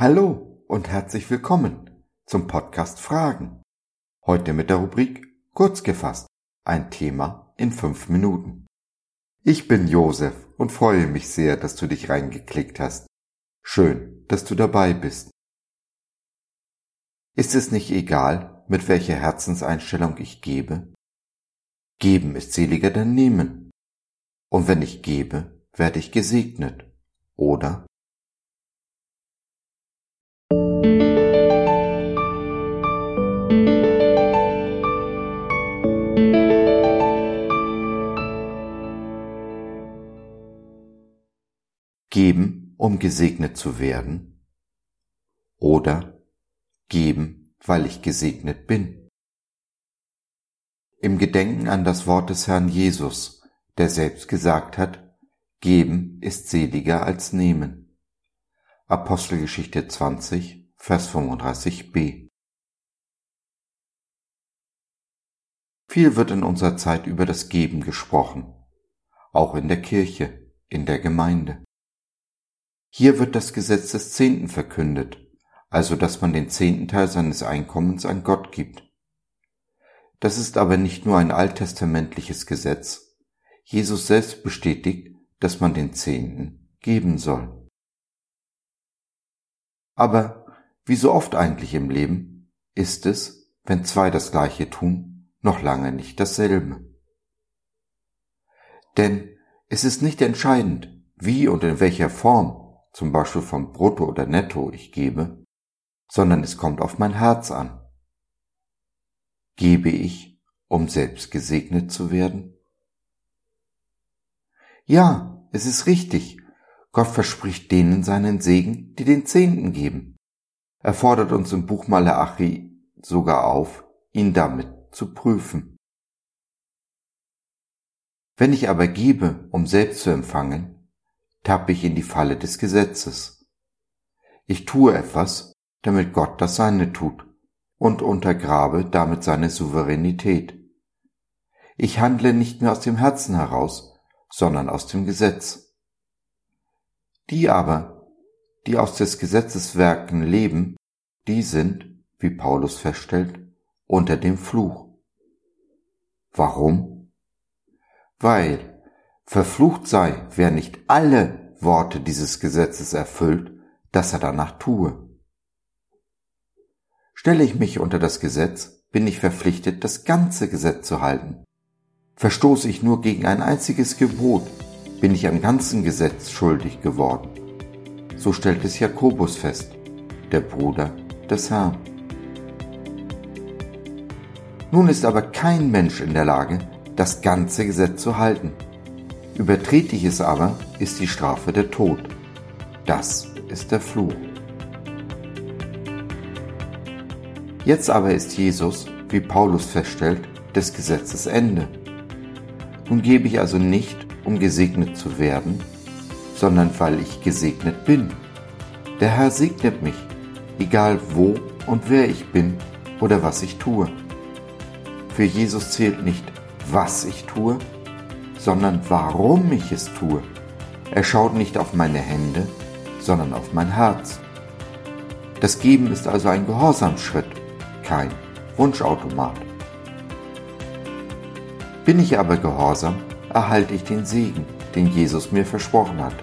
Hallo und herzlich willkommen zum Podcast Fragen. Heute mit der Rubrik Kurz gefasst. Ein Thema in fünf Minuten. Ich bin Josef und freue mich sehr, dass du dich reingeklickt hast. Schön, dass du dabei bist. Ist es nicht egal, mit welcher Herzenseinstellung ich gebe? Geben ist seliger denn nehmen. Und wenn ich gebe, werde ich gesegnet, oder? Geben, um gesegnet zu werden, oder geben, weil ich gesegnet bin. Im Gedenken an das Wort des Herrn Jesus, der selbst gesagt hat, Geben ist seliger als nehmen. Apostelgeschichte 20, Vers 35b. Viel wird in unserer Zeit über das Geben gesprochen, auch in der Kirche, in der Gemeinde. Hier wird das Gesetz des Zehnten verkündet, also dass man den zehnten Teil seines Einkommens an Gott gibt. Das ist aber nicht nur ein alttestamentliches Gesetz. Jesus selbst bestätigt, dass man den Zehnten geben soll. Aber wie so oft eigentlich im Leben ist es, wenn zwei das gleiche tun, noch lange nicht dasselbe. Denn es ist nicht entscheidend, wie und in welcher Form zum Beispiel vom Brutto oder Netto ich gebe, sondern es kommt auf mein Herz an. Gebe ich, um selbst gesegnet zu werden? Ja, es ist richtig. Gott verspricht denen seinen Segen, die den Zehnten geben. Er fordert uns im Buch Malachi sogar auf, ihn damit zu prüfen. Wenn ich aber gebe, um selbst zu empfangen, tappe ich in die Falle des Gesetzes. Ich tue etwas, damit Gott das Seine tut und untergrabe damit seine Souveränität. Ich handle nicht mehr aus dem Herzen heraus, sondern aus dem Gesetz. Die aber, die aus des Gesetzes Werken leben, die sind, wie Paulus feststellt, unter dem Fluch. Warum? Weil Verflucht sei, wer nicht alle Worte dieses Gesetzes erfüllt, das er danach tue. Stelle ich mich unter das Gesetz, bin ich verpflichtet, das ganze Gesetz zu halten. Verstoße ich nur gegen ein einziges Gebot, bin ich am ganzen Gesetz schuldig geworden. So stellt es Jakobus fest, der Bruder des Herrn. Nun ist aber kein Mensch in der Lage, das ganze Gesetz zu halten. Übertrete ich es aber, ist die Strafe der Tod. Das ist der Fluch. Jetzt aber ist Jesus, wie Paulus feststellt, des Gesetzes Ende. Nun gebe ich also nicht, um gesegnet zu werden, sondern weil ich gesegnet bin. Der Herr segnet mich, egal wo und wer ich bin oder was ich tue. Für Jesus zählt nicht, was ich tue, sondern warum ich es tue. Er schaut nicht auf meine Hände, sondern auf mein Herz. Das Geben ist also ein Gehorsamschritt, kein Wunschautomat. Bin ich aber gehorsam, erhalte ich den Segen, den Jesus mir versprochen hat.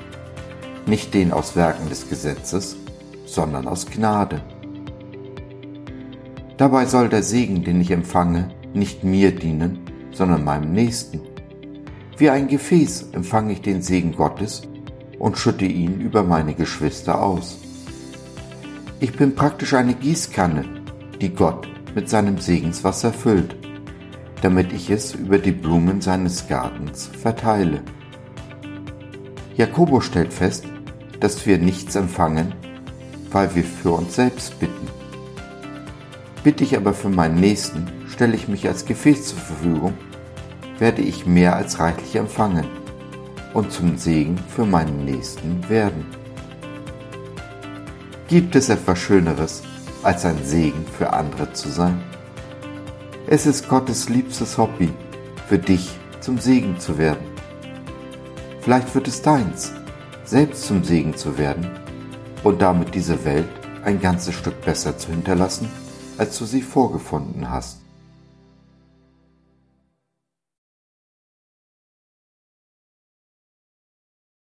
Nicht den aus Werken des Gesetzes, sondern aus Gnade. Dabei soll der Segen, den ich empfange, nicht mir dienen, sondern meinem Nächsten. Wie ein Gefäß empfange ich den Segen Gottes und schütte ihn über meine Geschwister aus. Ich bin praktisch eine Gießkanne, die Gott mit seinem Segenswasser füllt, damit ich es über die Blumen seines Gartens verteile. Jakobus stellt fest, dass wir nichts empfangen, weil wir für uns selbst bitten. Bitte ich aber für meinen Nächsten, stelle ich mich als Gefäß zur Verfügung werde ich mehr als reichlich empfangen und zum Segen für meinen Nächsten werden. Gibt es etwas Schöneres, als ein Segen für andere zu sein? Es ist Gottes liebstes Hobby, für dich zum Segen zu werden. Vielleicht wird es deins, selbst zum Segen zu werden und damit diese Welt ein ganzes Stück besser zu hinterlassen, als du sie vorgefunden hast.